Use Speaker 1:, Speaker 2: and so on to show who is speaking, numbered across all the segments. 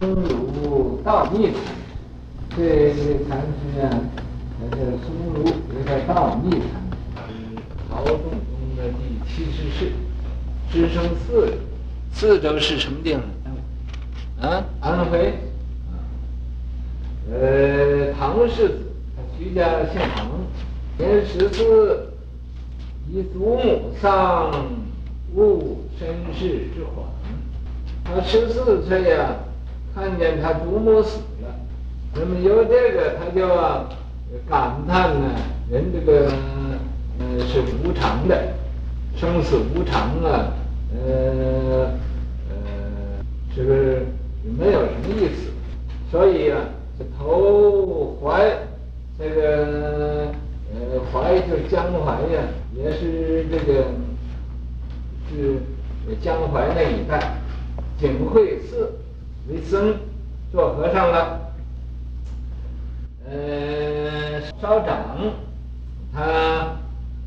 Speaker 1: 松如道密禅，这禅师啊，他叫松如，也叫道密禅。曹洞宗的第七十世，师生四人，四周是什么地方？啊，安徽。呃，唐氏子，徐家姓唐，年十四，以祖母丧，误身世之缓。他十四岁呀，看见他祖母死了，那么由这个他就感叹呢，人这个呃是无常的，生死无常啊，呃呃，这个没有什么意思，所以呀。投怀，这个呃怀就是江淮呀，也是这个是江淮那一带，景惠寺为僧，做和尚了。呃，稍长，他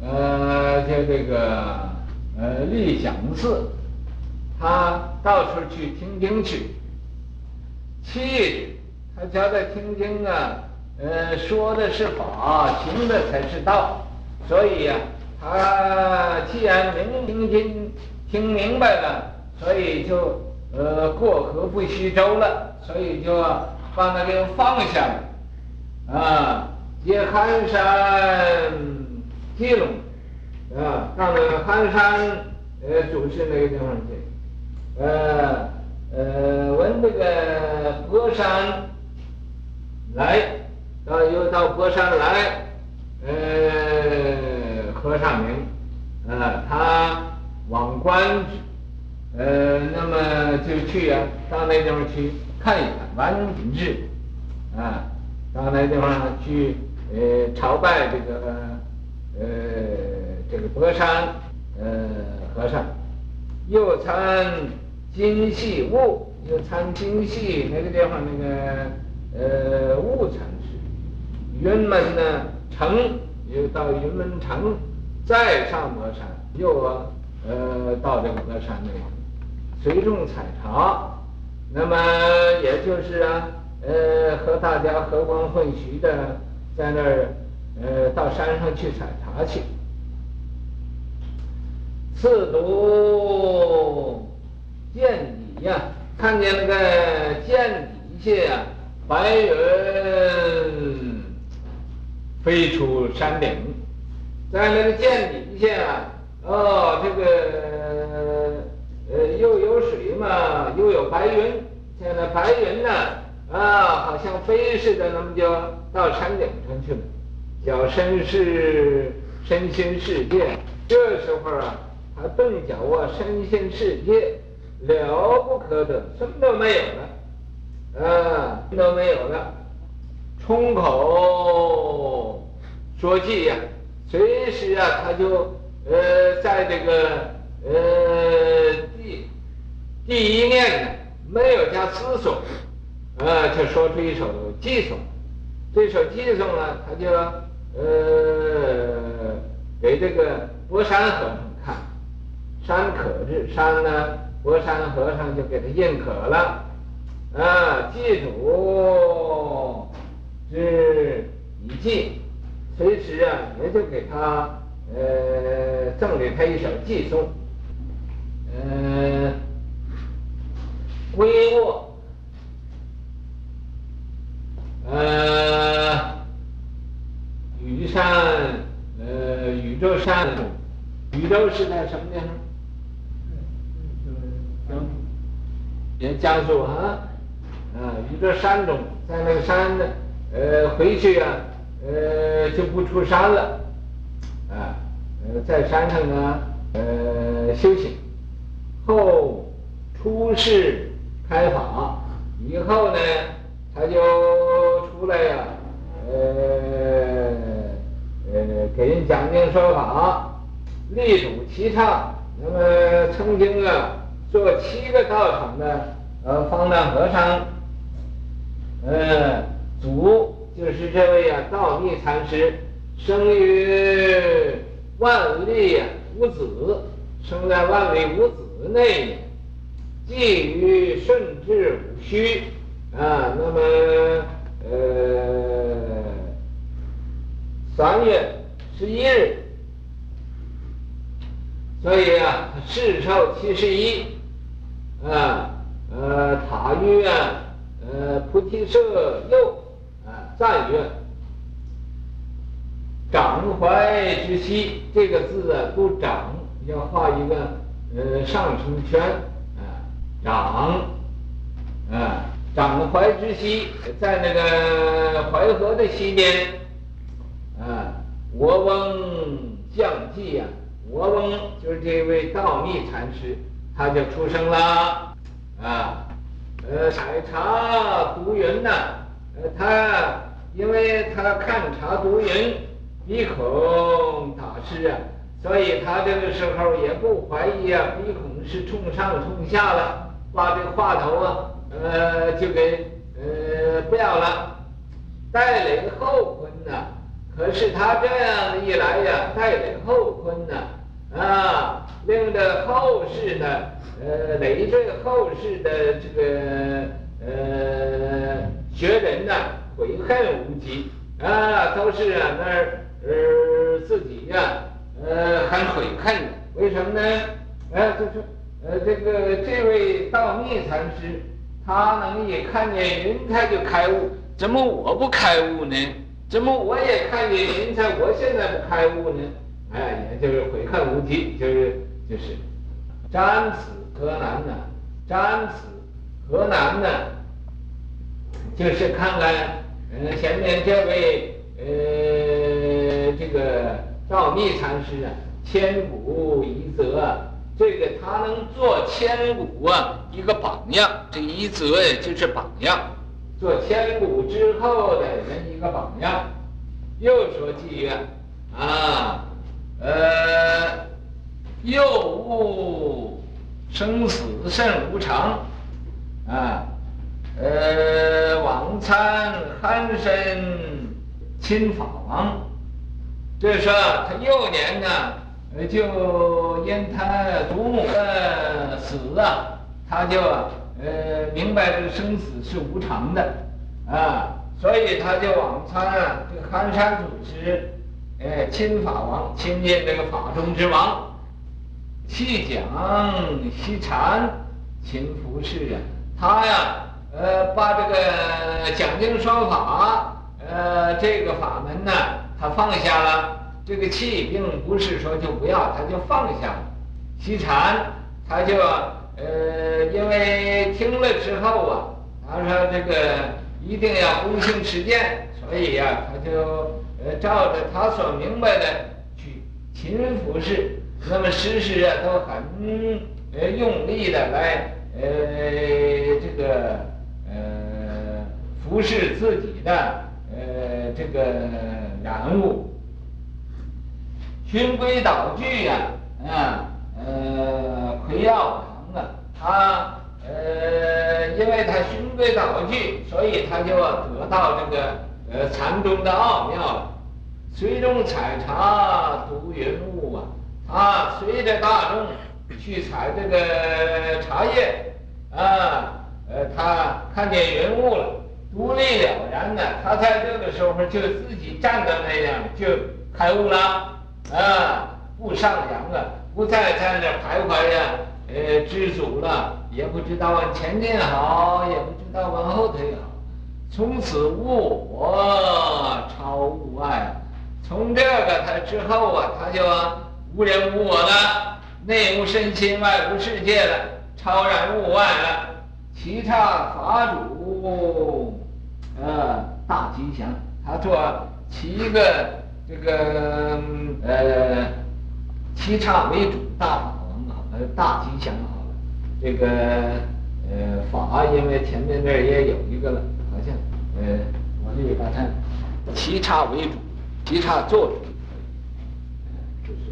Speaker 1: 呃就这个呃立讲寺，他到处去听经去，气。他教他听经啊，呃，说的是法，行的才是道，所以呀、他既然明听经听明白了，所以就呃过河不须舟了，所以就把那个放下了，啊，接寒山接龙，啊，到那个寒山呃主持那个地方去，呃呃闻这个佛山。来，到又到博山来，呃，和尚名，呃，他往观，呃，那么就去啊，到那地方去看一看，完日，啊，到那地方去，呃，朝拜这个，呃，这个博山，呃，和尚，又参金糸兀，又参金细那个地方那个。呃，兀禅师，云门呢城，又到云门城，再上博山，又呃到这个博山那个，随众采茶，那么也就是啊，呃和大家和光混徐的在那儿，呃到山上去采茶去。次独见底呀，看见那个见底下呀。白云飞出山顶，在那个涧底下啊，哦，这个呃又有水嘛，又有白云，现在白云呢，啊，好像飞似的，那么就到山顶上去了，脚身是身心世界。这时候啊，他顿觉啊，身心世界了不可得，什么都没有了。啊，都没有了，冲口说偈呀，随时啊，他就呃，在这个呃第一念呢，没有加思索，呃，就说出一首偈颂，这首偈颂呢，他就呃给这个博山和尚看，山可知山呢，博山和尚就给他认可了。啊，记住是一记，随时啊也就给他呃赠给他一首偈颂，呃，归卧，呃，宇山，呃，宇宙山，宇宙是在什么地方？江苏，也江苏啊。啊，一个山中，在那个山呢，呃，回去呀、啊，呃，就不出山了，啊，呃，在山上呢，呃，修行，后出世开法，以后呢，他就出来呀、呃，呃，给人讲经说法，力主七刹，那么曾经啊，做七个道场的呃方丈和尚。呃，祖就是这位啊，道密禅师，生于万历无子，生在万历无子那年，既于顺治戊戌，啊，那么呃三月十一日，所以啊，世寿七十一，啊呃塔于啊呃菩提舍右啊赞曰：长怀之息，这个字啊不长，要画一个呃上升圈，长啊。长怀之息，在那个淮河的西边，啊，我翁降济呀，我翁就是这位道密禅师，他就出生了，啊，呃，采茶读云呐，呃，他因为他看茶读云，鼻孔打湿啊，所以他这个时候也不怀疑啊，鼻孔是冲上冲下了，把这个话头啊。呃，就给呃不要了，带领后坤呐。可是他这样一来呀，带领后坤呐，啊，令这后世呢，呃，累赘后世的这个呃学人呐，悔恨无极啊，都是啊那儿呃自己呀，呃很悔恨。为什么呢？啊，就是呃这个这位道密禅师。他能一看见云彩就开悟，怎么我不开悟呢？怎么我也看见云彩，我现在不开悟呢？哎，也就是悔恨无极，就是就是，瞻此何难呢？瞻此何难呢？就是看看，嗯，前面这位呃，这个道密禅师啊，千古一泽。这个他能做千古啊一个榜样，这一则就是榜样，做千古之后的人一个榜样。又说妓院啊，呃，又悟生死甚无常啊，呃，往参憨身亲法王，这说他幼年呢。呃，就因他祖母的死啊，他就呃明白这个生死是无常的，啊，所以他就往参啊这个寒山祖师，呃亲法王亲近这个法中之王，细讲细禅勤拂拭啊，他呀呃把这个讲经说法，呃这个法门呢，他放下了。这个气并不是说就不要，他就放下了。西禅，他就呃，因为听了之后啊，他说这个一定要躬行实践，所以呀、啊，他就呃照着他所明白的去勤拂拭，那么时时啊都很呃用力的来呃这个呃拂拭自己的呃这个染物。循规蹈矩呀，啊，呃，奎耀堂啊，他呃，因为他循规蹈矩，所以他就得到这个呃禅宗的奥妙了。随众采茶读云雾啊，他随着大众去采这个茶叶啊，呃，他看见云雾了，独立了然呢，他在这个时候就自己站在那样就开悟了。啊，不上扬啊，不再在那徘徊呀，呃，知足了，也不知道往前进好，也不知道往后退好，从此物我超物外，从这个他之后啊，他就无人无我了，内无身心，外无世界了，超然物外了，其刹法主，呃，大吉祥，他做七个。这个呃，七刹为主，大法王啊，呃，大吉祥好了。这个呃法，因为前面那儿也有一个了，好像呃，我这里把它七刹为主，七刹做主，就是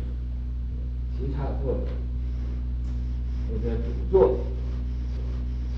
Speaker 1: 七刹做主，这个主做。